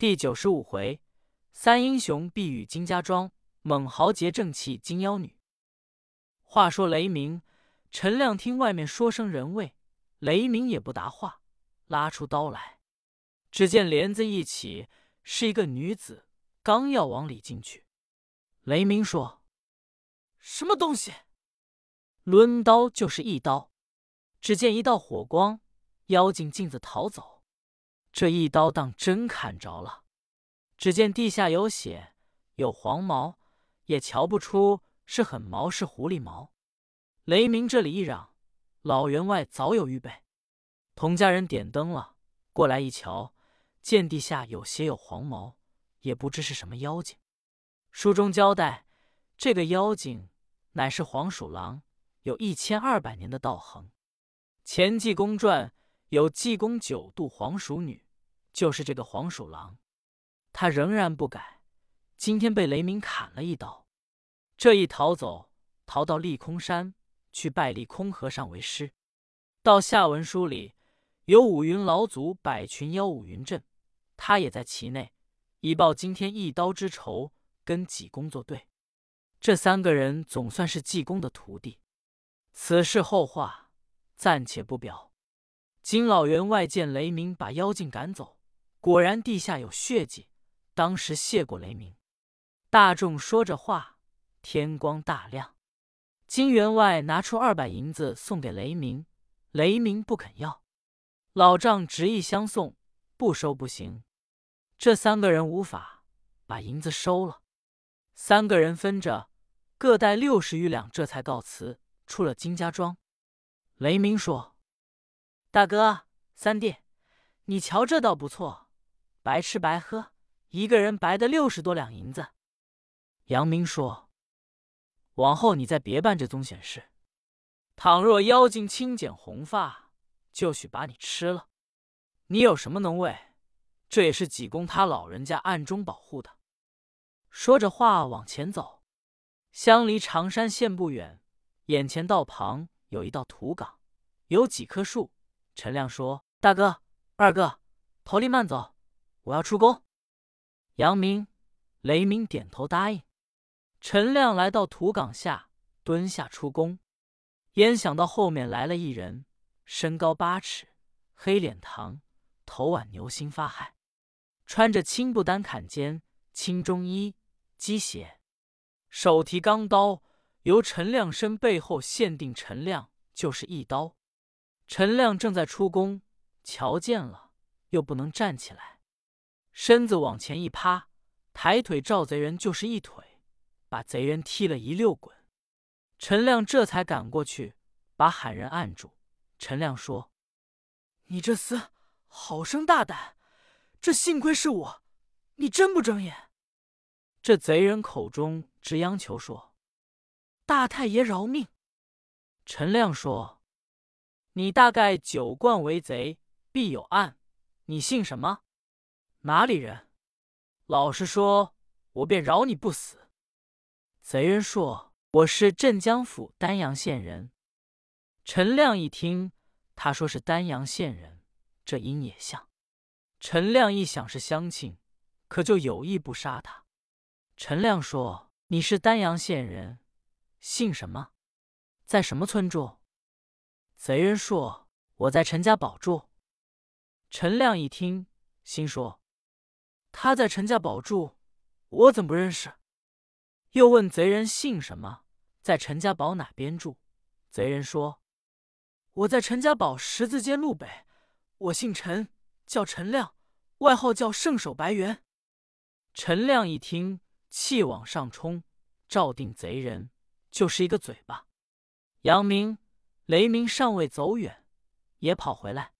第九十五回，三英雄必与金家庄，猛豪杰正气金妖女。话说雷鸣、陈亮听外面说声人未，雷鸣也不答话，拉出刀来。只见帘子一起，是一个女子，刚要往里进去，雷鸣说：“什么东西？”抡刀就是一刀，只见一道火光，妖精径自逃走。这一刀当真砍着了，只见地下有血，有黄毛，也瞧不出是狠毛是狐狸毛。雷鸣这里一嚷，老员外早有预备。童家人点灯了，过来一瞧，见地下有血有黄毛，也不知是什么妖精。书中交代，这个妖精乃是黄鼠狼，有一千二百年的道行。前济公传。有济公九度黄鼠女，就是这个黄鼠狼，他仍然不改。今天被雷鸣砍了一刀，这一逃走，逃到立空山去拜立空和尚为师。到下文书里有五云老祖百群妖五云阵，他也在其内，以报今天一刀之仇，跟济公作对。这三个人总算是济公的徒弟。此事后话暂且不表。金老员外见雷鸣把妖精赶走，果然地下有血迹，当时谢过雷鸣。大众说着话，天光大亮。金员外拿出二百银子送给雷鸣，雷鸣不肯要。老丈执意相送，不收不行。这三个人无法把银子收了，三个人分着各带六十余两，这才告辞，出了金家庄。雷鸣说。大哥、三弟，你瞧这倒不错，白吃白喝，一个人白得六十多两银子。杨明说：“往后你再别办这宗险事，倘若妖精轻剪红发，就许把你吃了。你有什么能为？这也是济公他老人家暗中保护的。”说着话往前走，相离长山县不远，眼前道旁有一道土岗，有几棵树。陈亮说：“大哥、二哥，头里慢走，我要出宫。”杨明、雷鸣点头答应。陈亮来到土岗下，蹲下出宫。焉想到后面来了一人，身高八尺，黑脸膛，头挽牛心发汗，穿着青布单坎肩、青中衣、鸡鞋，手提钢刀，由陈亮身背后限定陈亮就是一刀。陈亮正在出宫，瞧见了，又不能站起来，身子往前一趴，抬腿照贼人就是一腿，把贼人踢了一溜滚。陈亮这才赶过去，把喊人按住。陈亮说：“你这厮好生大胆，这幸亏是我，你真不睁眼？”这贼人口中直央求说：“大太爷饶命！”陈亮说。你大概酒惯为贼，必有案。你姓什么？哪里人？老实说，我便饶你不死。贼人说：“我是镇江府丹阳县人。”陈亮一听，他说是丹阳县人，这音也像。陈亮一想是乡亲，可就有意不杀他。陈亮说：“你是丹阳县人，姓什么？在什么村住？”贼人说：“我在陈家堡住。”陈亮一听，心说：“他在陈家堡住，我怎么不认识？”又问贼人姓什么，在陈家堡哪边住？贼人说：“我在陈家堡十字街路北。我姓陈，叫陈亮，外号叫圣手白猿。”陈亮一听，气往上冲，照定贼人就是一个嘴巴。杨明。雷鸣尚未走远，也跑回来。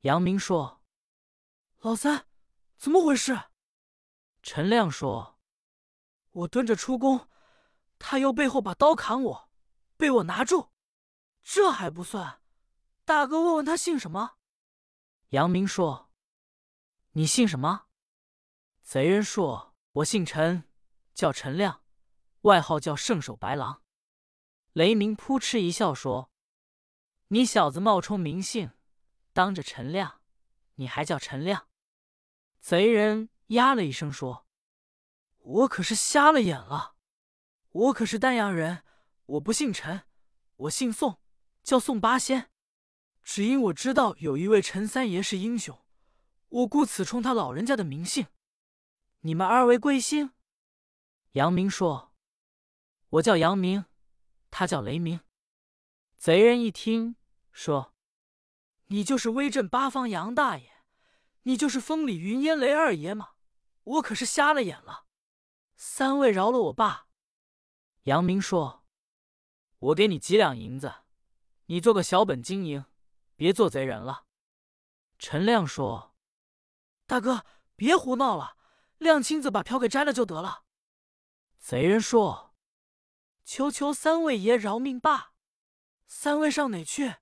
杨明说：“老三，怎么回事？”陈亮说：“我蹲着出宫，他又背后把刀砍我，被我拿住。这还不算，大哥问问他姓什么。”杨明说：“你姓什么？”贼人说：“我姓陈，叫陈亮，外号叫圣手白狼。”雷鸣扑哧一笑说。你小子冒充名姓，当着陈亮，你还叫陈亮？贼人呀了一声说：“我可是瞎了眼了，我可是丹阳人，我不姓陈，我姓宋，叫宋八仙。只因我知道有一位陈三爷是英雄，我故此冲他老人家的名姓。你们二位贵姓？”杨明说：“我叫杨明，他叫雷明。”贼人一听，说：“你就是威震八方杨大爷，你就是风里云烟雷二爷吗？我可是瞎了眼了。三位饶了我吧。”杨明说：“我给你几两银子，你做个小本经营，别做贼人了。”陈亮说：“大哥，别胡闹了，亮亲自把瓢给摘了就得了。”贼人说：“求求三位爷饶命吧！三位上哪去？”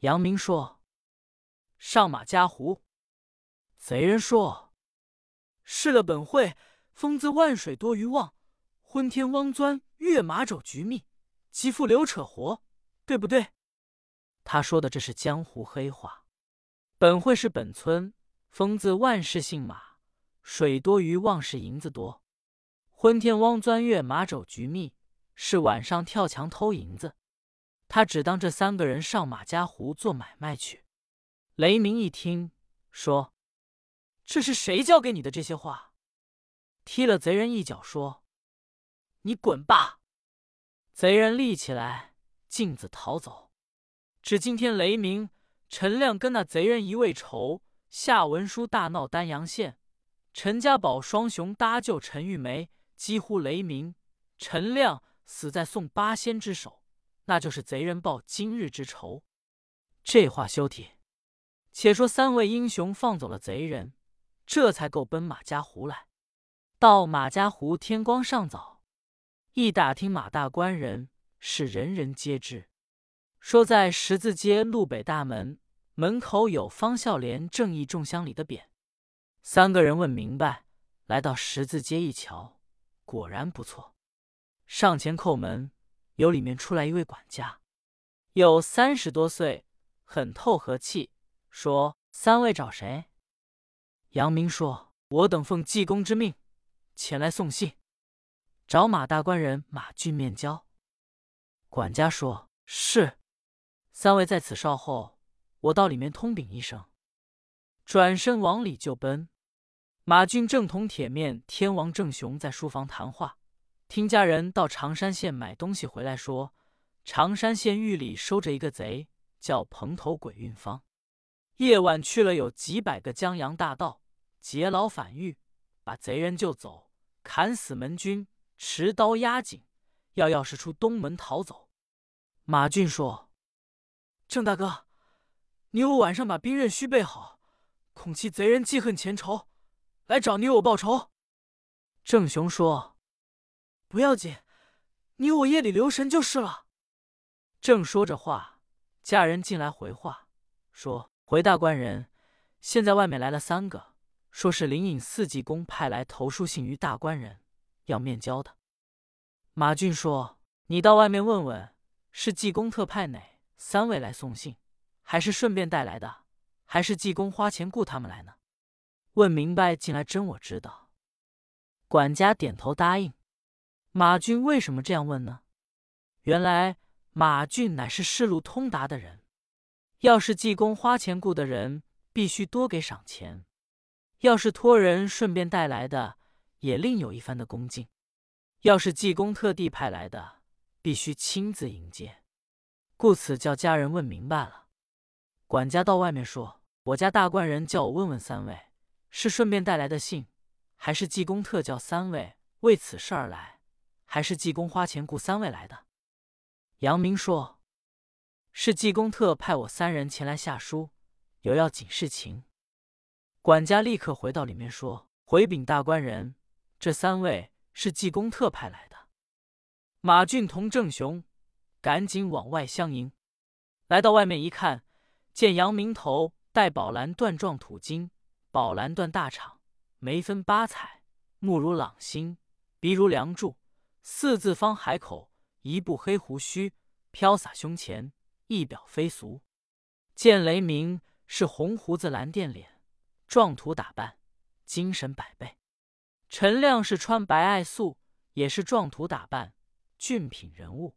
杨明说：“上马家湖。”贼人说：“是了本会，风自万水多鱼旺，昏天汪钻跃马肘局密，极富刘扯活，对不对？”他说的这是江湖黑话。本会是本村，风自万事姓马，水多于望是银子多。昏天汪钻月马肘局密，是晚上跳墙偷银子。他只当这三个人上马家湖做买卖去。雷鸣一听，说：“这是谁教给你的这些话？”踢了贼人一脚，说：“你滚吧！”贼人立起来，径自逃走。只今天雷鸣、陈亮跟那贼人一位仇，下文书大闹丹阳县。陈家宝双雄搭救陈玉梅。几乎雷鸣，陈亮死在宋八仙之手，那就是贼人报今日之仇。这话休提。且说三位英雄放走了贼人，这才够奔马家湖来。到马家湖，天光尚早，一打听马大官人，是人人皆知，说在十字街路北大门门口有方孝廉正义众乡里的匾。三个人问明白，来到十字街一瞧。果然不错，上前叩门，由里面出来一位管家，有三十多岁，很透和气，说：“三位找谁？”杨明说：“我等奉济公之命，前来送信，找马大官人马俊面交。”管家说：“是。”三位在此稍后，我到里面通禀一声。转身往里就奔。马俊正同铁面天王郑雄在书房谈话，听家人到常山县买东西回来，说常山县狱里收着一个贼，叫蓬头鬼运方，夜晚去了有几百个江洋大盗，劫牢反狱，把贼人救走，砍死门军，持刀压颈，要钥匙出东门逃走。马俊说：“郑大哥，你我晚上把兵刃须备好，恐其贼人记恨前仇。”来找你我报仇。郑雄说：“不要紧，你我夜里留神就是了。”正说着话，家人进来回话说：“回大官人，现在外面来了三个，说是灵隐寺济公派来投书信于大官人，要面交的。”马俊说：“你到外面问问，是济公特派哪三位来送信，还是顺便带来的，还是济公花钱雇他们来呢？”问明白，进来真我知道。管家点头答应。马俊为什么这样问呢？原来马俊乃是仕路通达的人，要是济公花钱雇的人，必须多给赏钱；要是托人顺便带来的，也另有一番的恭敬；要是济公特地派来的，必须亲自迎接。故此叫家人问明白了。管家到外面说：“我家大官人叫我问问三位。”是顺便带来的信，还是济公特叫三位为此事而来，还是济公花钱雇三位来的？杨明说：“是济公特派我三人前来下书，有要紧事情。”管家立刻回到里面说：“回禀大官人，这三位是济公特派来的。”马俊同郑雄赶紧往外相迎，来到外面一看，见杨明头戴宝蓝缎状土巾。宝蓝缎大氅，眉分八彩，目如朗星，鼻如梁柱，四字方海口，一部黑胡须飘洒胸前，一表非俗。见雷鸣是红胡子蓝靛脸，壮图打扮，精神百倍。陈亮是穿白艾素，也是壮图打扮，俊品人物。